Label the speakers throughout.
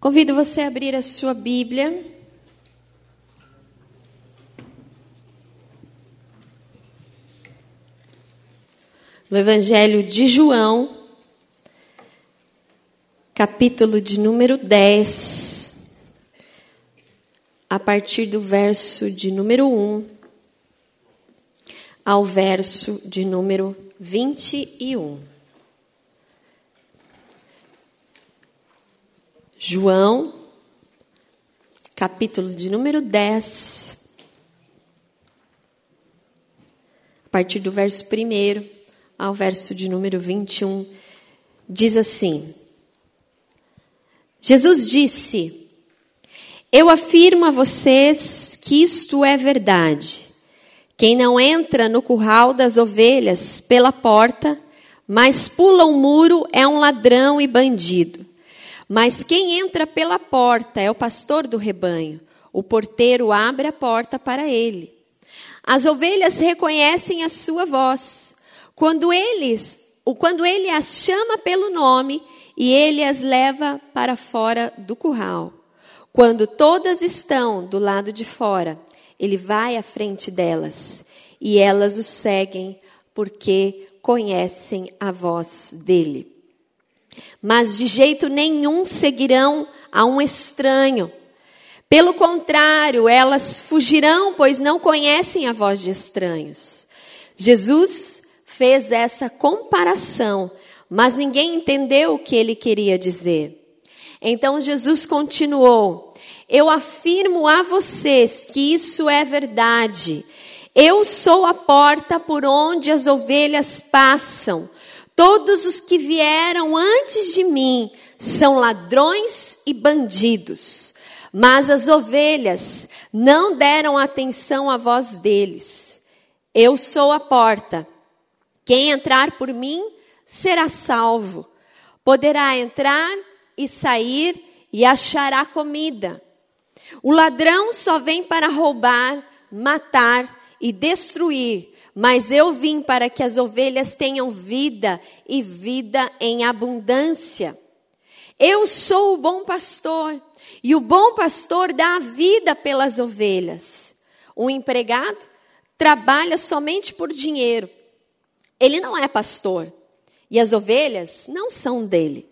Speaker 1: Convido você a abrir a sua Bíblia. No Evangelho de João, capítulo de número 10, a partir do verso de número 1 ao verso de número 21. João, capítulo de número 10, a partir do verso 1 ao verso de número 21, diz assim: Jesus disse: Eu afirmo a vocês que isto é verdade. Quem não entra no curral das ovelhas pela porta, mas pula o um muro é um ladrão e bandido. Mas quem entra pela porta é o pastor do rebanho. O porteiro abre a porta para ele. As ovelhas reconhecem a sua voz. Quando eles, quando ele as chama pelo nome e ele as leva para fora do curral. Quando todas estão do lado de fora, ele vai à frente delas e elas o seguem porque conhecem a voz dele mas de jeito nenhum seguirão a um estranho. Pelo contrário, elas fugirão, pois não conhecem a voz de estranhos. Jesus fez essa comparação, mas ninguém entendeu o que ele queria dizer. Então Jesus continuou: Eu afirmo a vocês que isso é verdade. Eu sou a porta por onde as ovelhas passam. Todos os que vieram antes de mim são ladrões e bandidos, mas as ovelhas não deram atenção à voz deles. Eu sou a porta. Quem entrar por mim será salvo. Poderá entrar e sair e achará comida. O ladrão só vem para roubar, matar e destruir. Mas eu vim para que as ovelhas tenham vida e vida em abundância. Eu sou o bom pastor, e o bom pastor dá a vida pelas ovelhas. O empregado trabalha somente por dinheiro. Ele não é pastor, e as ovelhas não são dele.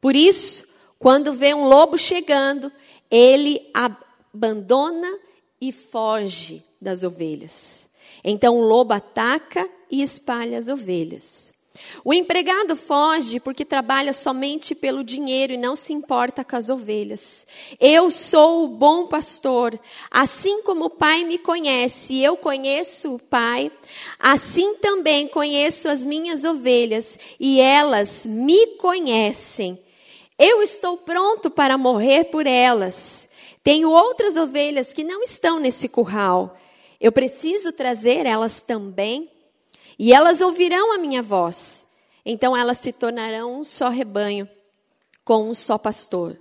Speaker 1: Por isso, quando vê um lobo chegando, ele abandona e foge das ovelhas. Então o lobo ataca e espalha as ovelhas. O empregado foge porque trabalha somente pelo dinheiro e não se importa com as ovelhas. Eu sou o bom pastor. Assim como o Pai me conhece e eu conheço o Pai, assim também conheço as minhas ovelhas e elas me conhecem. Eu estou pronto para morrer por elas. Tenho outras ovelhas que não estão nesse curral. Eu preciso trazer elas também, e elas ouvirão a minha voz. Então elas se tornarão um só rebanho, com um só pastor.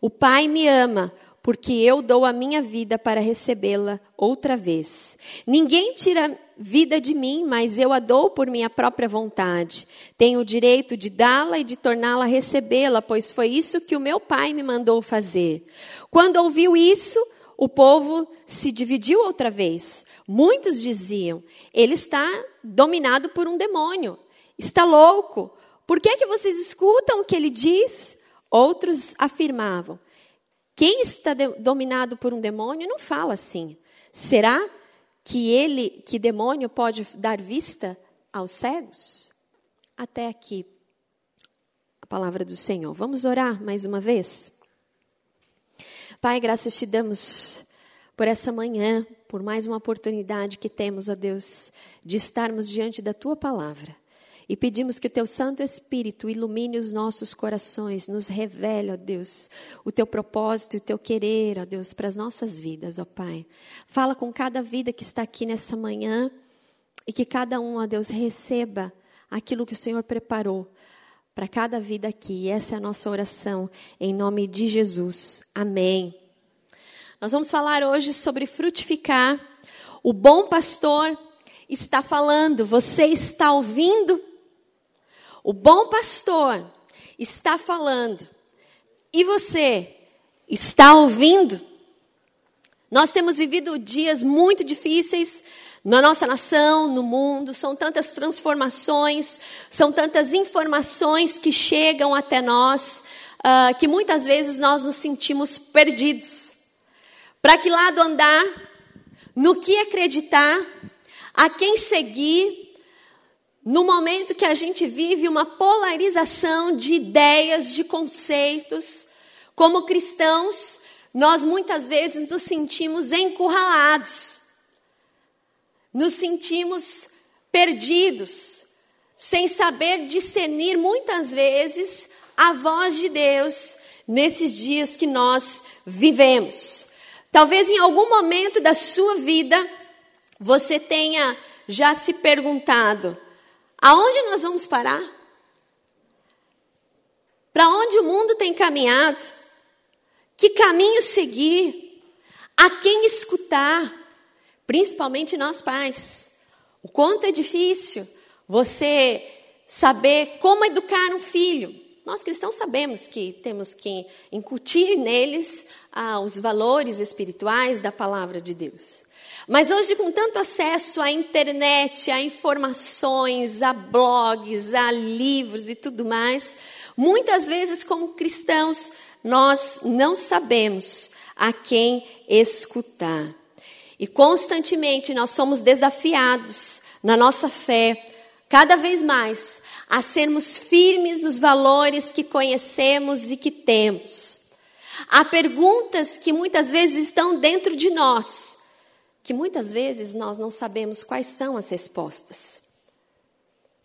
Speaker 1: O Pai me ama, porque eu dou a minha vida para recebê-la outra vez. Ninguém tira vida de mim, mas eu a dou por minha própria vontade. Tenho o direito de dá-la e de torná-la a recebê-la, pois foi isso que o meu Pai me mandou fazer. Quando ouviu isso, o povo se dividiu outra vez. Muitos diziam: ele está dominado por um demônio, está louco. Por que, é que vocês escutam o que ele diz? Outros afirmavam: quem está dominado por um demônio não fala assim. Será que ele, que demônio pode dar vista aos cegos? Até aqui a palavra do Senhor. Vamos orar mais uma vez? Pai, graças te damos por essa manhã, por mais uma oportunidade que temos, ó Deus, de estarmos diante da tua palavra. E pedimos que o teu Santo Espírito ilumine os nossos corações, nos revele, ó Deus, o teu propósito e o teu querer, ó Deus, para as nossas vidas, ó Pai. Fala com cada vida que está aqui nessa manhã e que cada um, ó Deus, receba aquilo que o Senhor preparou para cada vida aqui. Essa é a nossa oração, em nome de Jesus. Amém. Nós vamos falar hoje sobre frutificar. O bom pastor está falando, você está ouvindo? O bom pastor está falando. E você está ouvindo? Nós temos vivido dias muito difíceis na nossa nação, no mundo, são tantas transformações, são tantas informações que chegam até nós, uh, que muitas vezes nós nos sentimos perdidos. Para que lado andar? No que acreditar? A quem seguir? No momento que a gente vive uma polarização de ideias, de conceitos, como cristãos, nós muitas vezes nos sentimos encurralados nos sentimos perdidos, sem saber discernir muitas vezes a voz de Deus nesses dias que nós vivemos. Talvez em algum momento da sua vida você tenha já se perguntado: aonde nós vamos parar? Para onde o mundo tem caminhado? Que caminho seguir? A quem escutar? Principalmente nós pais. O quanto é difícil você saber como educar um filho. Nós cristãos sabemos que temos que incutir neles ah, os valores espirituais da palavra de Deus. Mas hoje, com tanto acesso à internet, a informações, a blogs, a livros e tudo mais, muitas vezes, como cristãos, nós não sabemos a quem escutar. E constantemente nós somos desafiados na nossa fé, cada vez mais, a sermos firmes nos valores que conhecemos e que temos. Há perguntas que muitas vezes estão dentro de nós, que muitas vezes nós não sabemos quais são as respostas.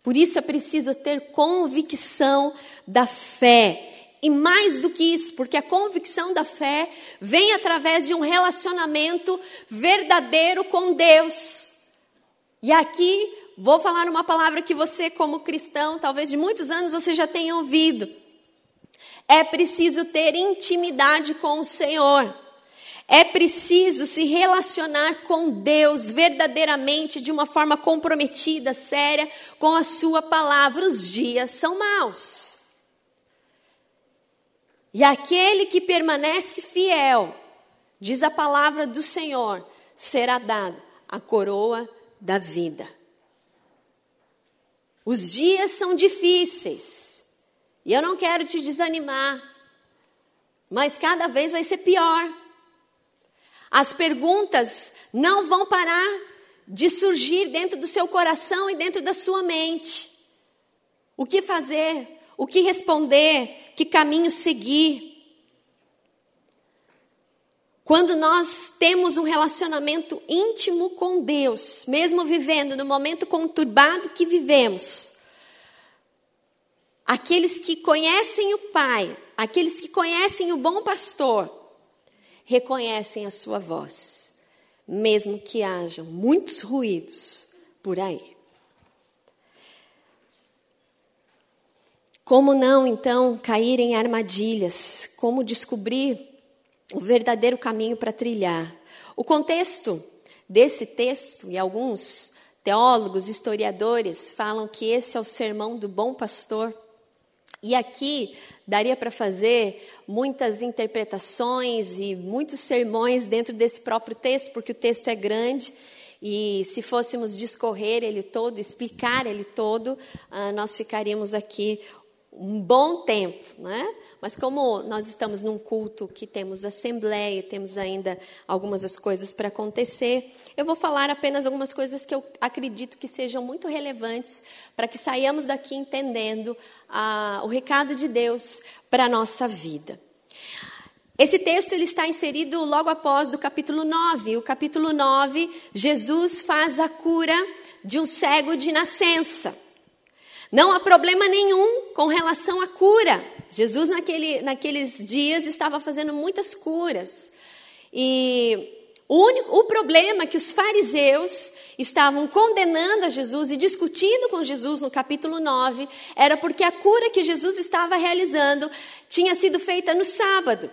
Speaker 1: Por isso é preciso ter convicção da fé e mais do que isso, porque a convicção da fé vem através de um relacionamento verdadeiro com Deus. E aqui vou falar uma palavra que você, como cristão, talvez de muitos anos você já tenha ouvido. É preciso ter intimidade com o Senhor. É preciso se relacionar com Deus verdadeiramente, de uma forma comprometida, séria, com a Sua palavra. Os dias são maus. E aquele que permanece fiel, diz a palavra do Senhor, será dado a coroa da vida. Os dias são difíceis, e eu não quero te desanimar, mas cada vez vai ser pior. As perguntas não vão parar de surgir dentro do seu coração e dentro da sua mente. O que fazer? O que responder? que caminho seguir. Quando nós temos um relacionamento íntimo com Deus, mesmo vivendo no momento conturbado que vivemos, aqueles que conhecem o Pai, aqueles que conhecem o bom pastor, reconhecem a sua voz, mesmo que hajam muitos ruídos por aí. Como não, então, cair em armadilhas? Como descobrir o verdadeiro caminho para trilhar? O contexto desse texto, e alguns teólogos, historiadores, falam que esse é o sermão do bom pastor. E aqui daria para fazer muitas interpretações e muitos sermões dentro desse próprio texto, porque o texto é grande. E se fôssemos discorrer ele todo, explicar ele todo, ah, nós ficaríamos aqui um bom tempo, né? Mas como nós estamos num culto que temos assembleia, temos ainda algumas das coisas para acontecer, eu vou falar apenas algumas coisas que eu acredito que sejam muito relevantes para que saiamos daqui entendendo ah, o recado de Deus para a nossa vida. Esse texto ele está inserido logo após do capítulo 9. O capítulo 9, Jesus faz a cura de um cego de nascença. Não há problema nenhum com relação à cura. Jesus, naquele, naqueles dias, estava fazendo muitas curas. E o, único, o problema é que os fariseus estavam condenando a Jesus e discutindo com Jesus no capítulo 9 era porque a cura que Jesus estava realizando tinha sido feita no sábado.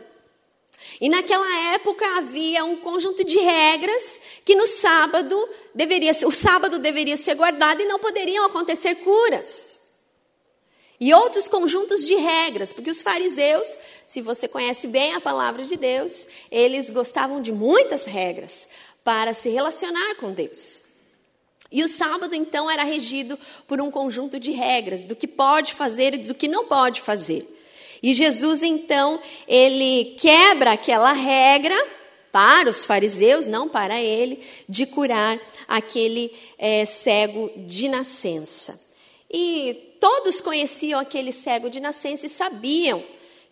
Speaker 1: E naquela época havia um conjunto de regras que no sábado deveria, o sábado deveria ser guardado e não poderiam acontecer curas. E outros conjuntos de regras, porque os fariseus, se você conhece bem a palavra de Deus, eles gostavam de muitas regras para se relacionar com Deus. E o sábado, então, era regido por um conjunto de regras do que pode fazer e do que não pode fazer. E Jesus, então, ele quebra aquela regra para os fariseus, não para ele, de curar aquele é, cego de nascença. E todos conheciam aquele cego de nascença e sabiam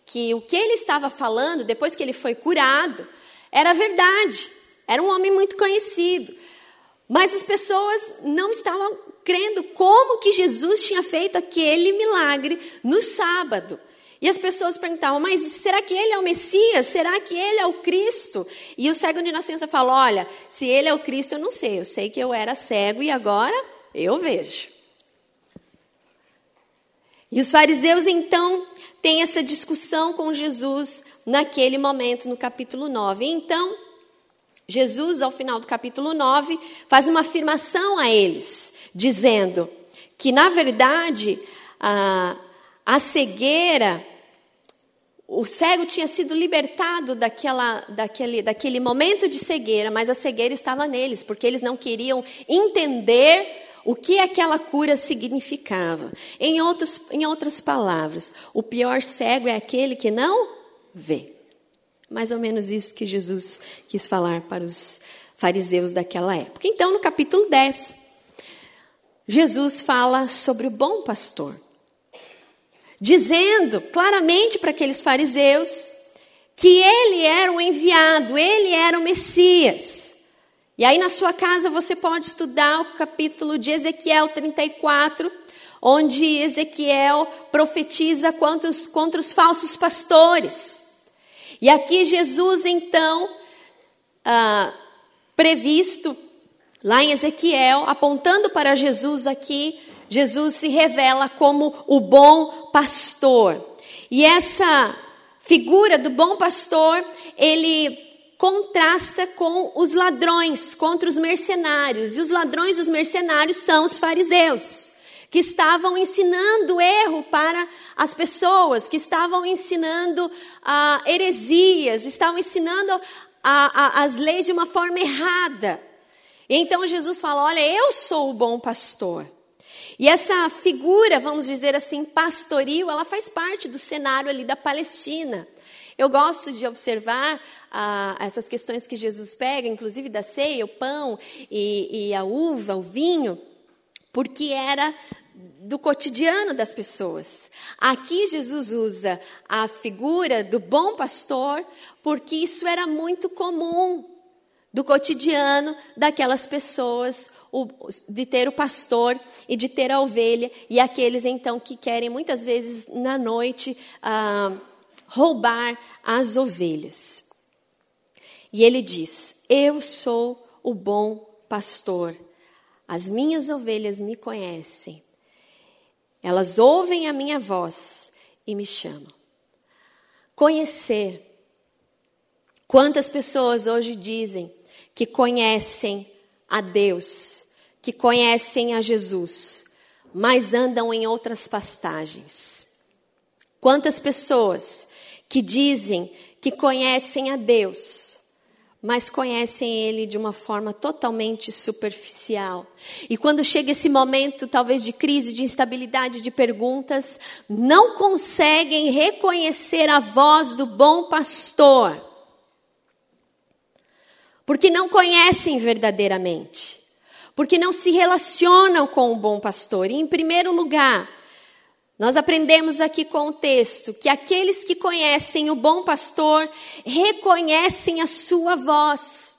Speaker 1: que o que ele estava falando, depois que ele foi curado, era verdade. Era um homem muito conhecido. Mas as pessoas não estavam crendo como que Jesus tinha feito aquele milagre no sábado. E as pessoas perguntavam, mas será que ele é o Messias? Será que ele é o Cristo? E o cego de nascença falou: olha, se ele é o Cristo, eu não sei. Eu sei que eu era cego e agora eu vejo. E os fariseus então têm essa discussão com Jesus naquele momento, no capítulo 9. Então, Jesus, ao final do capítulo 9, faz uma afirmação a eles, dizendo que, na verdade, a, a cegueira, o cego tinha sido libertado daquela, daquele, daquele momento de cegueira, mas a cegueira estava neles, porque eles não queriam entender o que aquela cura significava. Em, outros, em outras palavras, o pior cego é aquele que não vê. Mais ou menos isso que Jesus quis falar para os fariseus daquela época. Então, no capítulo 10, Jesus fala sobre o bom pastor, dizendo claramente para aqueles fariseus que ele era o enviado, ele era o Messias. E aí na sua casa você pode estudar o capítulo de Ezequiel 34, onde Ezequiel profetiza contra os, contra os falsos pastores. E aqui Jesus, então, ah, previsto lá em Ezequiel, apontando para Jesus aqui, Jesus se revela como o bom pastor. E essa figura do bom pastor, ele contrasta com os ladrões, contra os mercenários. E os ladrões os mercenários são os fariseus, que estavam ensinando erro para as pessoas, que estavam ensinando ah, heresias, estavam ensinando a, a, as leis de uma forma errada. E então Jesus fala: Olha, eu sou o bom pastor. E essa figura, vamos dizer assim, pastoril, ela faz parte do cenário ali da Palestina. Eu gosto de observar ah, essas questões que Jesus pega, inclusive da ceia, o pão e, e a uva, o vinho, porque era do cotidiano das pessoas. Aqui Jesus usa a figura do bom pastor, porque isso era muito comum do cotidiano daquelas pessoas, de ter o pastor e de ter a ovelha, e aqueles então que querem muitas vezes na noite ah, roubar as ovelhas. E ele diz: Eu sou o bom pastor. As minhas ovelhas me conhecem. Elas ouvem a minha voz e me chamam. Conhecer. Quantas pessoas hoje dizem que conhecem a Deus, que conhecem a Jesus, mas andam em outras pastagens? Quantas pessoas que dizem que conhecem a Deus, mas conhecem ele de uma forma totalmente superficial. E quando chega esse momento, talvez de crise, de instabilidade, de perguntas, não conseguem reconhecer a voz do bom pastor. Porque não conhecem verdadeiramente. Porque não se relacionam com o bom pastor. E, em primeiro lugar, nós aprendemos aqui com o texto que aqueles que conhecem o bom pastor reconhecem a sua voz.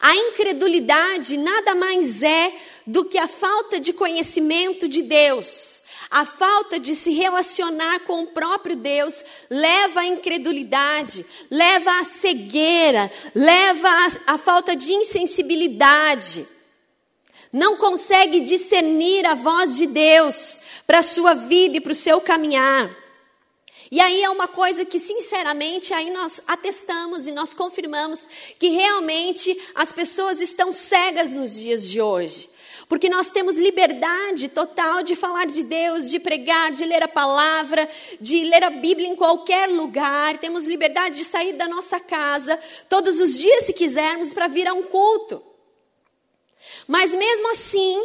Speaker 1: A incredulidade nada mais é do que a falta de conhecimento de Deus. A falta de se relacionar com o próprio Deus leva à incredulidade, leva à cegueira, leva à, à falta de insensibilidade. Não consegue discernir a voz de Deus para a sua vida e para o seu caminhar. E aí é uma coisa que, sinceramente, aí nós atestamos e nós confirmamos que realmente as pessoas estão cegas nos dias de hoje. Porque nós temos liberdade total de falar de Deus, de pregar, de ler a palavra, de ler a Bíblia em qualquer lugar. Temos liberdade de sair da nossa casa todos os dias, se quisermos, para vir a um culto. Mas mesmo assim,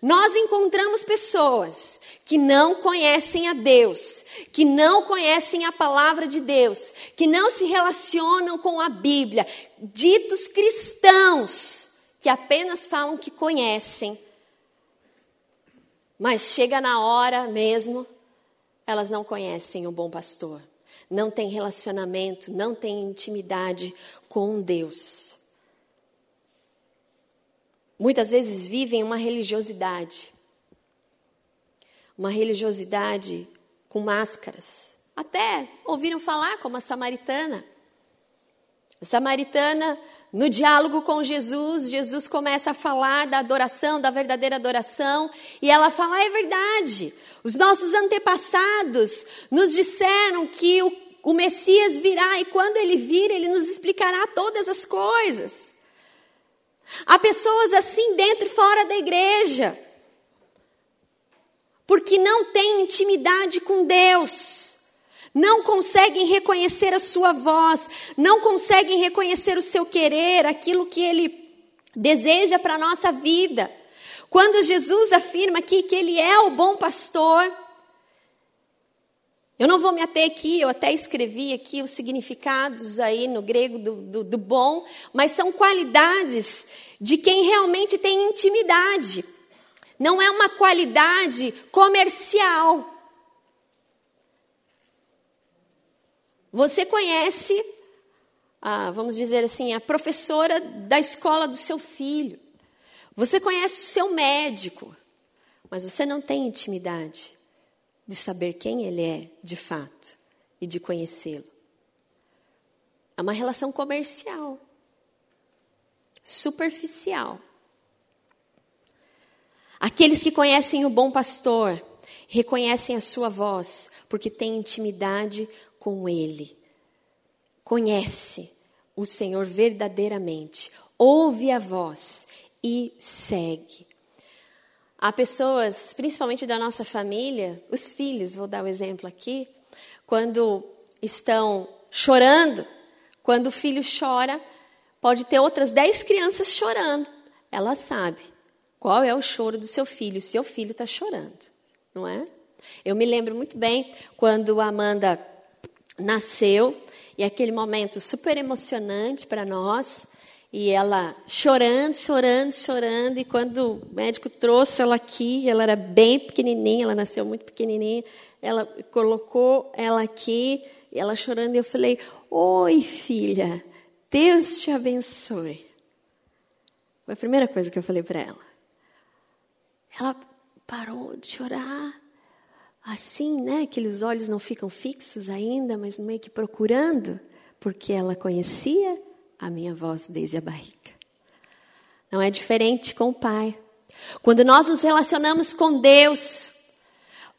Speaker 1: nós encontramos pessoas que não conhecem a Deus, que não conhecem a palavra de Deus, que não se relacionam com a Bíblia, ditos cristãos, que apenas falam que conhecem, mas chega na hora mesmo, elas não conhecem o bom pastor, não têm relacionamento, não têm intimidade com Deus muitas vezes vivem uma religiosidade. Uma religiosidade com máscaras. Até ouviram falar como a samaritana. A samaritana, no diálogo com Jesus, Jesus começa a falar da adoração, da verdadeira adoração, e ela fala: ah, é verdade, os nossos antepassados nos disseram que o, o Messias virá, e quando ele vir, ele nos explicará todas as coisas. Há pessoas assim dentro e fora da igreja, porque não têm intimidade com Deus, não conseguem reconhecer a sua voz, não conseguem reconhecer o seu querer, aquilo que Ele deseja para a nossa vida. Quando Jesus afirma aqui que Ele é o bom pastor, eu não vou me ater aqui, eu até escrevi aqui os significados aí no grego do, do, do, bom, mas são qualidades de quem realmente tem intimidade. Não é uma qualidade comercial. Você conhece, a, vamos dizer assim, a professora da escola do seu filho. Você conhece o seu médico, mas você não tem intimidade de saber quem ele é de fato e de conhecê-lo. É uma relação comercial, superficial. Aqueles que conhecem o bom pastor reconhecem a sua voz, porque têm intimidade com ele. Conhece o Senhor verdadeiramente, ouve a voz e segue. Há pessoas, principalmente da nossa família, os filhos, vou dar o um exemplo aqui, quando estão chorando, quando o filho chora, pode ter outras dez crianças chorando. Ela sabe qual é o choro do seu filho, seu filho está chorando, não é? Eu me lembro muito bem quando a Amanda nasceu, e aquele momento super emocionante para nós. E ela chorando, chorando, chorando. E quando o médico trouxe ela aqui, ela era bem pequenininha, ela nasceu muito pequenininha. Ela colocou ela aqui, e ela chorando. E eu falei: Oi, filha, Deus te abençoe. Foi a primeira coisa que eu falei para ela. Ela parou de chorar, assim, né? Aqueles olhos não ficam fixos ainda, mas meio que procurando, porque ela conhecia a minha voz desde a barriga. Não é diferente com o Pai. Quando nós nos relacionamos com Deus,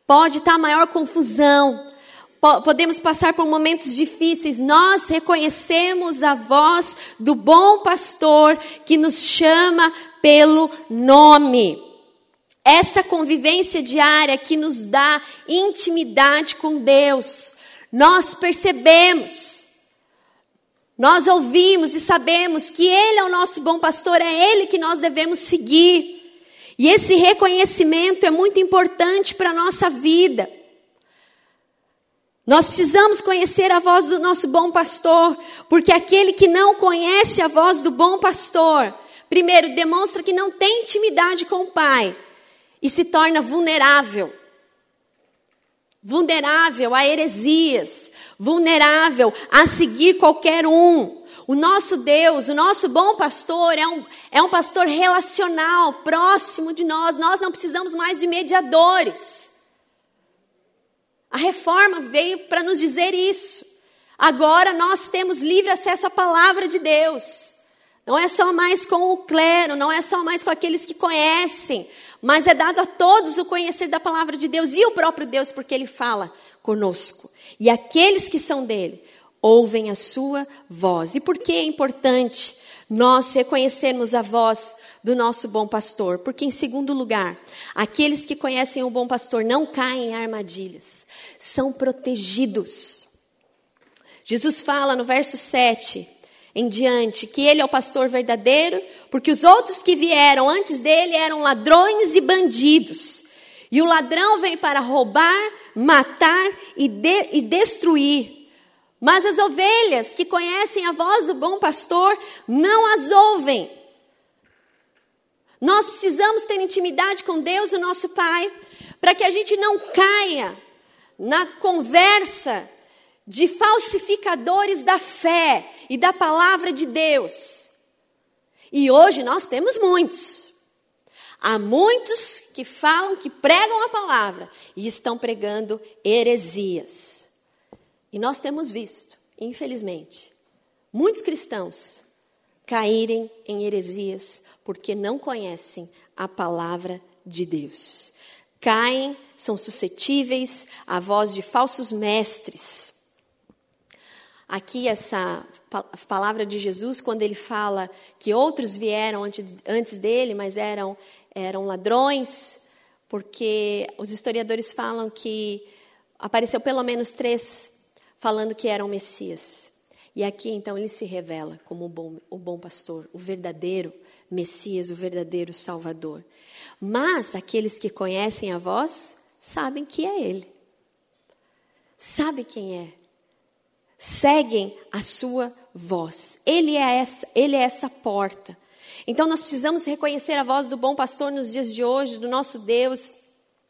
Speaker 1: pode estar maior confusão, podemos passar por momentos difíceis, nós reconhecemos a voz do bom pastor que nos chama pelo nome. Essa convivência diária que nos dá intimidade com Deus, nós percebemos nós ouvimos e sabemos que Ele é o nosso bom pastor, é Ele que nós devemos seguir. E esse reconhecimento é muito importante para a nossa vida. Nós precisamos conhecer a voz do nosso bom pastor, porque aquele que não conhece a voz do bom pastor, primeiro, demonstra que não tem intimidade com o Pai e se torna vulnerável. Vulnerável a heresias, vulnerável a seguir qualquer um. O nosso Deus, o nosso bom pastor, é um, é um pastor relacional, próximo de nós. Nós não precisamos mais de mediadores. A reforma veio para nos dizer isso. Agora nós temos livre acesso à palavra de Deus. Não é só mais com o clero, não é só mais com aqueles que conhecem, mas é dado a todos o conhecer da palavra de Deus e o próprio Deus, porque Ele fala conosco. E aqueles que são dele ouvem a sua voz. E por que é importante nós reconhecermos a voz do nosso bom pastor. Porque, em segundo lugar, aqueles que conhecem o bom pastor não caem em armadilhas, são protegidos. Jesus fala no verso 7 em diante que ele é o pastor verdadeiro, porque os outros que vieram antes dele eram ladrões e bandidos. E o ladrão vem para roubar, matar e, de, e destruir. Mas as ovelhas que conhecem a voz do bom pastor não as ouvem. Nós precisamos ter intimidade com Deus, o nosso Pai, para que a gente não caia na conversa de falsificadores da fé e da palavra de Deus. E hoje nós temos muitos. Há muitos que falam, que pregam a palavra e estão pregando heresias. E nós temos visto, infelizmente, muitos cristãos caírem em heresias porque não conhecem a palavra de Deus. Caem, são suscetíveis à voz de falsos mestres. Aqui, essa palavra de Jesus, quando ele fala que outros vieram antes dele, mas eram, eram ladrões, porque os historiadores falam que apareceu pelo menos três falando que eram Messias. E aqui, então, ele se revela como o bom, o bom pastor, o verdadeiro Messias, o verdadeiro Salvador. Mas aqueles que conhecem a voz sabem que é Ele. Sabe quem é. Seguem a sua voz. Ele é essa, ele é essa porta. Então nós precisamos reconhecer a voz do bom pastor nos dias de hoje, do nosso Deus,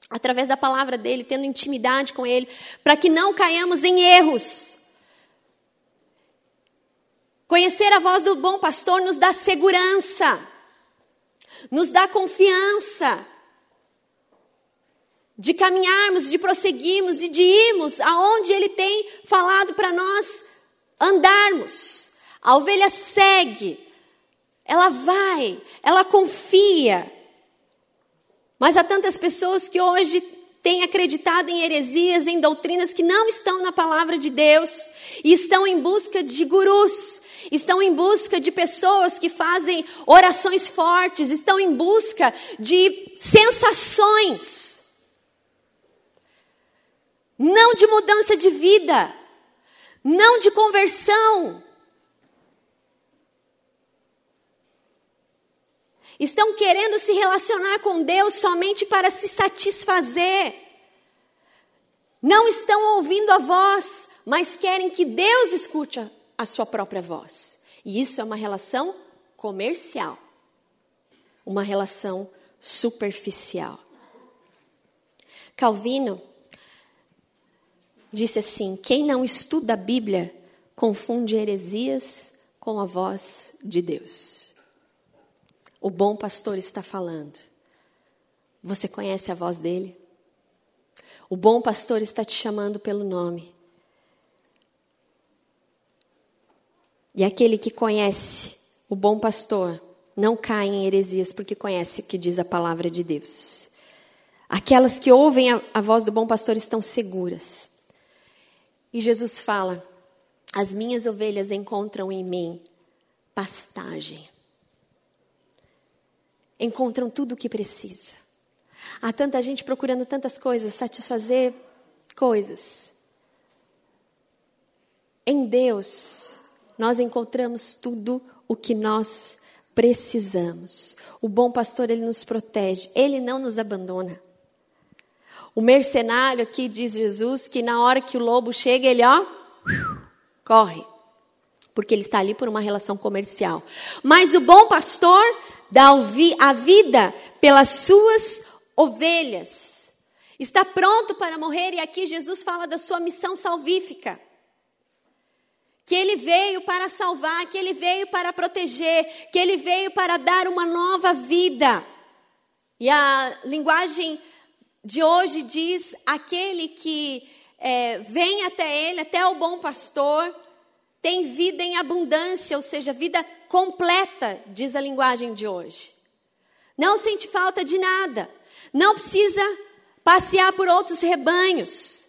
Speaker 1: através da palavra dele, tendo intimidade com ele, para que não caiamos em erros. Conhecer a voz do bom pastor nos dá segurança, nos dá confiança de caminharmos, de prosseguirmos e de irmos aonde Ele tem falado para nós andarmos. A ovelha segue, ela vai, ela confia. Mas há tantas pessoas que hoje têm acreditado em heresias, em doutrinas que não estão na palavra de Deus e estão em busca de gurus, estão em busca de pessoas que fazem orações fortes, estão em busca de sensações, não de mudança de vida, não de conversão. Estão querendo se relacionar com Deus somente para se satisfazer. Não estão ouvindo a voz, mas querem que Deus escute a sua própria voz. E isso é uma relação comercial, uma relação superficial. Calvino disse assim: quem não estuda a Bíblia confunde heresias com a voz de Deus. O bom pastor está falando. Você conhece a voz dele? O bom pastor está te chamando pelo nome. E aquele que conhece o bom pastor não cai em heresias porque conhece o que diz a palavra de Deus. Aquelas que ouvem a, a voz do bom pastor estão seguras. E Jesus fala: As minhas ovelhas encontram em mim pastagem. Encontram tudo o que precisa. Há tanta gente procurando tantas coisas, satisfazer coisas. Em Deus, nós encontramos tudo o que nós precisamos. O bom pastor, ele nos protege, ele não nos abandona. O mercenário aqui diz Jesus que na hora que o lobo chega, ele ó, corre. Porque ele está ali por uma relação comercial. Mas o bom pastor dá a vida pelas suas ovelhas. Está pronto para morrer e aqui Jesus fala da sua missão salvífica que ele veio para salvar, que ele veio para proteger, que ele veio para dar uma nova vida. E a linguagem de hoje diz: aquele que é, vem até ele, até o bom pastor, tem vida em abundância, ou seja, vida completa, diz a linguagem de hoje. Não sente falta de nada, não precisa passear por outros rebanhos,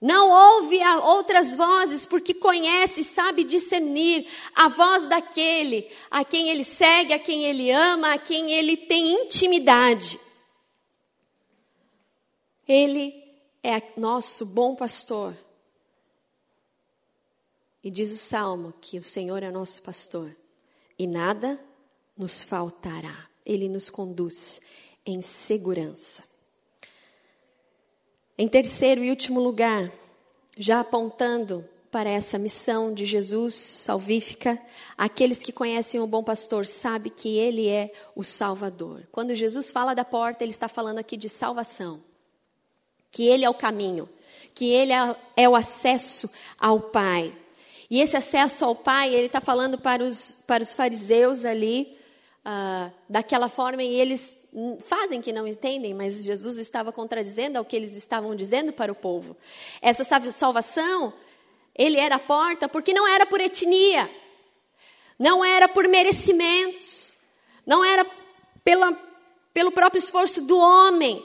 Speaker 1: Não ouve outras vozes, porque conhece, sabe discernir a voz daquele a quem ele segue, a quem ele ama, a quem ele tem intimidade. Ele é nosso bom pastor. E diz o salmo que o Senhor é nosso pastor e nada nos faltará. Ele nos conduz em segurança. Em terceiro e último lugar, já apontando para essa missão de Jesus salvífica, aqueles que conhecem o bom pastor sabem que ele é o Salvador. Quando Jesus fala da porta, ele está falando aqui de salvação, que ele é o caminho, que ele é, é o acesso ao Pai. E esse acesso ao Pai, ele está falando para os, para os fariseus ali, uh, daquela forma, e eles fazem que não entendem, mas Jesus estava contradizendo ao que eles estavam dizendo para o povo. Essa salvação, ele era a porta porque não era por etnia, não era por merecimentos, não era pela, pelo próprio esforço do homem.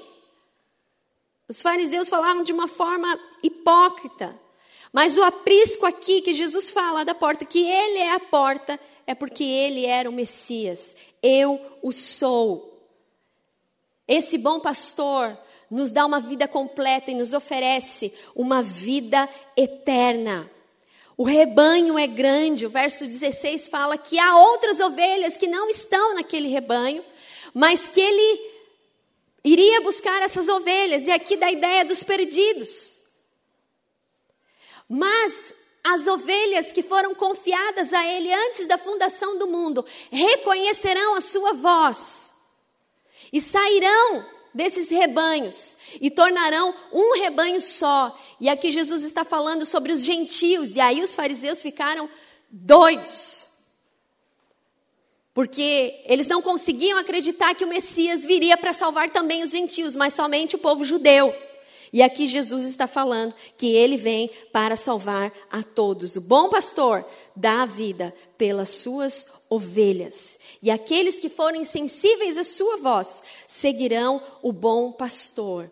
Speaker 1: Os fariseus falavam de uma forma hipócrita. Mas o aprisco aqui que Jesus fala da porta, que ele é a porta, é porque ele era o Messias. Eu o sou. Esse bom pastor nos dá uma vida completa e nos oferece uma vida eterna. O rebanho é grande, o verso 16 fala que há outras ovelhas que não estão naquele rebanho, mas que ele iria buscar essas ovelhas, e aqui dá a ideia dos perdidos. Mas as ovelhas que foram confiadas a Ele antes da fundação do mundo reconhecerão a sua voz e sairão desses rebanhos e tornarão um rebanho só. E aqui Jesus está falando sobre os gentios, e aí os fariseus ficaram doidos. Porque eles não conseguiam acreditar que o Messias viria para salvar também os gentios, mas somente o povo judeu. E aqui Jesus está falando que ele vem para salvar a todos. O bom pastor dá a vida pelas suas ovelhas. E aqueles que forem sensíveis à sua voz seguirão o bom pastor.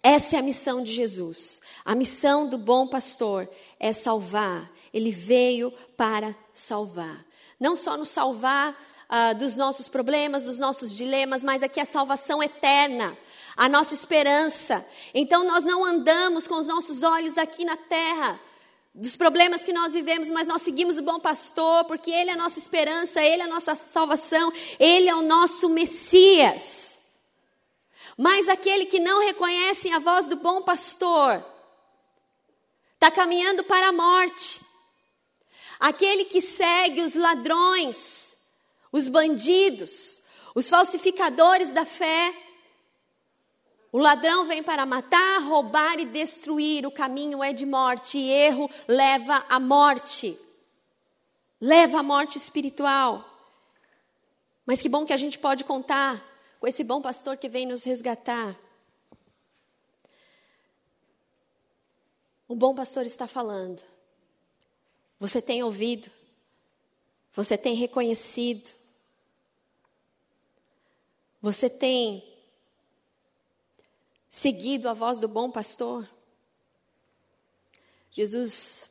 Speaker 1: Essa é a missão de Jesus. A missão do bom pastor é salvar. Ele veio para salvar. Não só nos salvar uh, dos nossos problemas, dos nossos dilemas, mas aqui a salvação eterna a nossa esperança. Então nós não andamos com os nossos olhos aqui na terra, dos problemas que nós vivemos, mas nós seguimos o bom pastor, porque ele é a nossa esperança, ele é a nossa salvação, ele é o nosso Messias. Mas aquele que não reconhece a voz do bom pastor, está caminhando para a morte. Aquele que segue os ladrões, os bandidos, os falsificadores da fé, o ladrão vem para matar, roubar e destruir. O caminho é de morte e erro leva à morte. Leva à morte espiritual. Mas que bom que a gente pode contar com esse bom pastor que vem nos resgatar. O bom pastor está falando. Você tem ouvido? Você tem reconhecido? Você tem seguido a voz do bom pastor? Jesus,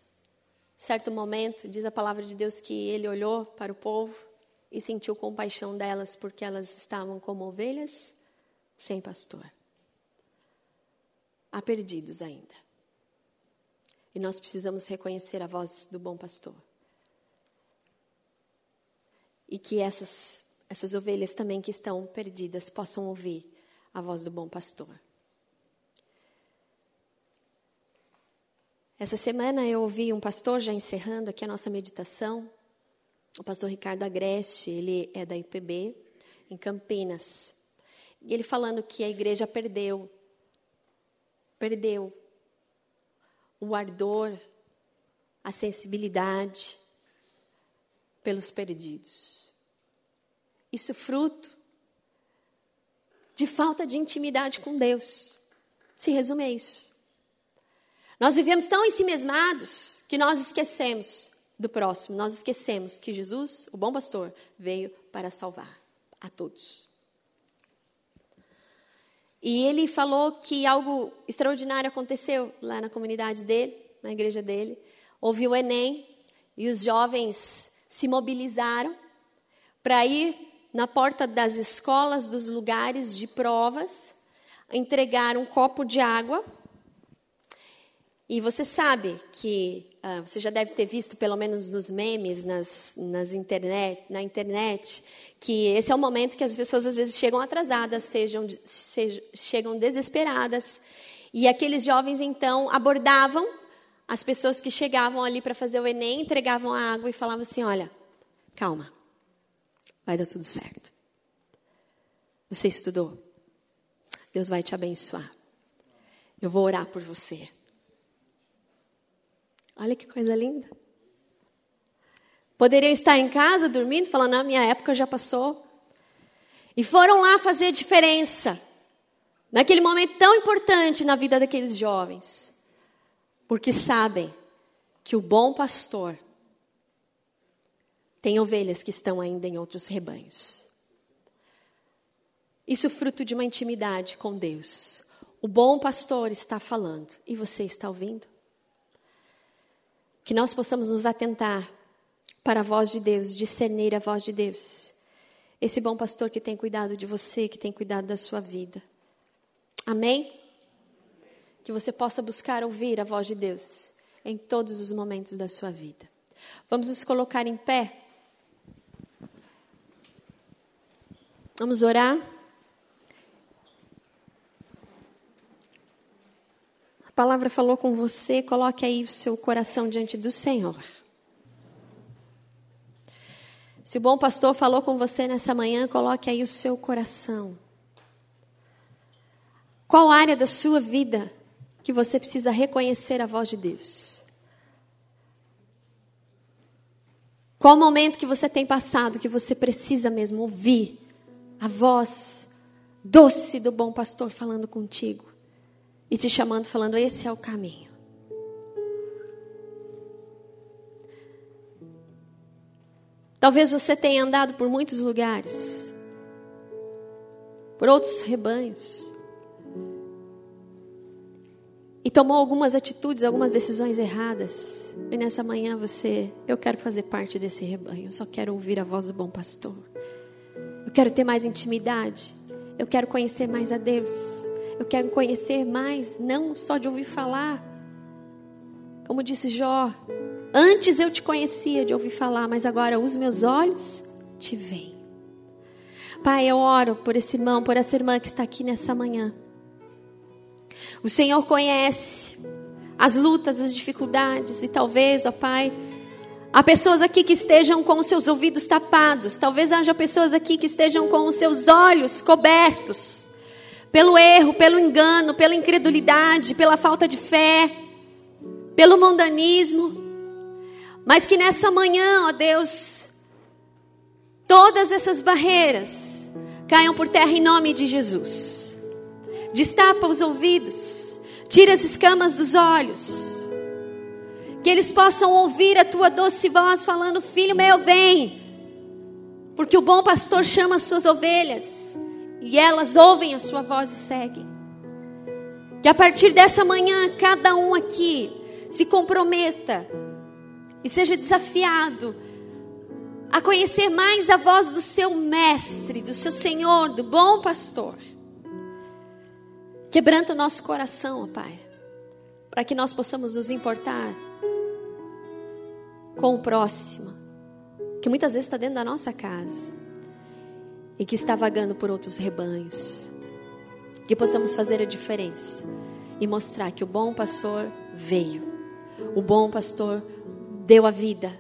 Speaker 1: certo momento, diz a palavra de Deus que ele olhou para o povo e sentiu compaixão delas porque elas estavam como ovelhas sem pastor. Há perdidos ainda. E nós precisamos reconhecer a voz do bom pastor. E que essas, essas ovelhas também que estão perdidas possam ouvir a voz do bom pastor. Essa semana eu ouvi um pastor, já encerrando aqui a nossa meditação, o pastor Ricardo Agreste, ele é da IPB, em Campinas. E ele falando que a igreja perdeu, perdeu o ardor, a sensibilidade pelos perdidos. Isso fruto de falta de intimidade com Deus. Se resume a isso. Nós vivemos tão ensimesmados que nós esquecemos do próximo, nós esquecemos que Jesus, o bom pastor, veio para salvar a todos. E ele falou que algo extraordinário aconteceu lá na comunidade dele, na igreja dele. Houve o Enem e os jovens se mobilizaram para ir na porta das escolas, dos lugares de provas, entregar um copo de água. E você sabe que uh, você já deve ter visto, pelo menos nos memes, nas, nas internet, na internet, que esse é o momento que as pessoas às vezes chegam atrasadas, sejam, sejam chegam desesperadas. E aqueles jovens então abordavam as pessoas que chegavam ali para fazer o Enem, entregavam a água e falavam assim: Olha, calma, vai dar tudo certo. Você estudou? Deus vai te abençoar. Eu vou orar por você. Olha que coisa linda. Poderiam estar em casa dormindo, falando: Na minha época já passou. E foram lá fazer diferença. Naquele momento tão importante na vida daqueles jovens. Porque sabem que o bom pastor tem ovelhas que estão ainda em outros rebanhos. Isso é fruto de uma intimidade com Deus. O bom pastor está falando e você está ouvindo? Que nós possamos nos atentar para a voz de Deus, discernir a voz de Deus. Esse bom pastor que tem cuidado de você, que tem cuidado da sua vida. Amém? Que você possa buscar ouvir a voz de Deus em todos os momentos da sua vida. Vamos nos colocar em pé. Vamos orar. Palavra falou com você, coloque aí o seu coração diante do Senhor. Se o bom pastor falou com você nessa manhã, coloque aí o seu coração. Qual área da sua vida que você precisa reconhecer a voz de Deus? Qual momento que você tem passado que você precisa mesmo ouvir a voz doce do bom pastor falando contigo e te chamando, falando: esse é o caminho. Talvez você tenha andado por muitos lugares, por outros rebanhos, e tomou algumas atitudes, algumas decisões erradas. E nessa manhã você, eu quero fazer parte desse rebanho, eu só quero ouvir a voz do bom pastor. Eu quero ter mais intimidade. Eu quero conhecer mais a Deus. Eu quero conhecer mais, não só de ouvir falar. Como disse Jó, antes eu te conhecia de ouvir falar, mas agora os meus olhos te veem. Pai, eu oro por esse irmão, por essa irmã que está aqui nessa manhã. O Senhor conhece as lutas, as dificuldades e talvez, ó Pai, Há pessoas aqui que estejam com os seus ouvidos tapados. Talvez haja pessoas aqui que estejam com os seus olhos cobertos pelo erro, pelo engano, pela incredulidade, pela falta de fé, pelo mundanismo. Mas que nessa manhã, ó Deus, todas essas barreiras caiam por terra em nome de Jesus. Destapa os ouvidos, tira as escamas dos olhos que eles possam ouvir a tua doce voz falando: Filho meu, vem. Porque o bom pastor chama as suas ovelhas e elas ouvem a sua voz e seguem. Que a partir dessa manhã, cada um aqui se comprometa e seja desafiado a conhecer mais a voz do seu mestre, do seu Senhor, do bom pastor. Quebranta o nosso coração, ó Pai, para que nós possamos nos importar com o próximo, que muitas vezes está dentro da nossa casa e que está vagando por outros rebanhos. Que possamos fazer a diferença e mostrar que o bom pastor veio, o bom pastor deu a vida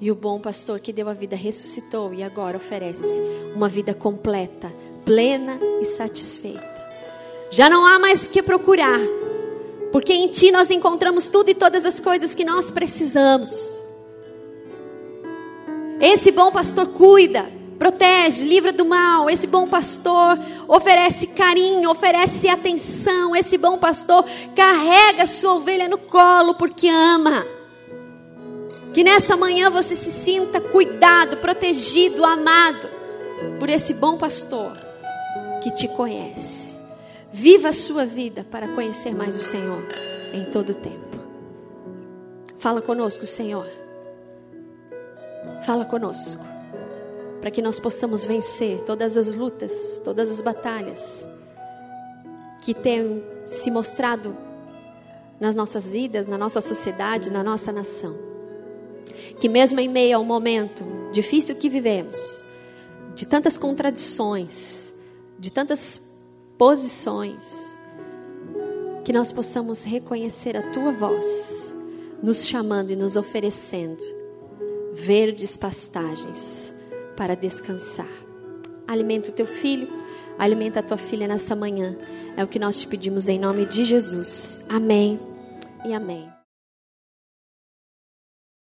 Speaker 1: e o bom pastor que deu a vida ressuscitou e agora oferece uma vida completa, plena e satisfeita. Já não há mais o que procurar, porque em Ti nós encontramos tudo e todas as coisas que nós precisamos. Esse bom pastor cuida, protege, livra do mal. Esse bom pastor oferece carinho, oferece atenção. Esse bom pastor carrega sua ovelha no colo porque ama. Que nessa manhã você se sinta cuidado, protegido, amado por esse bom pastor que te conhece. Viva a sua vida para conhecer mais o Senhor em todo o tempo. Fala conosco, Senhor. Fala conosco. Para que nós possamos vencer todas as lutas, todas as batalhas que têm se mostrado nas nossas vidas, na nossa sociedade, na nossa nação. Que mesmo em meio ao momento difícil que vivemos, de tantas contradições, de tantas posições, que nós possamos reconhecer a tua voz, nos chamando e nos oferecendo verdes pastagens para descansar. Alimenta o teu filho, alimenta a tua filha nessa manhã. É o que nós te pedimos em nome de Jesus. Amém e amém.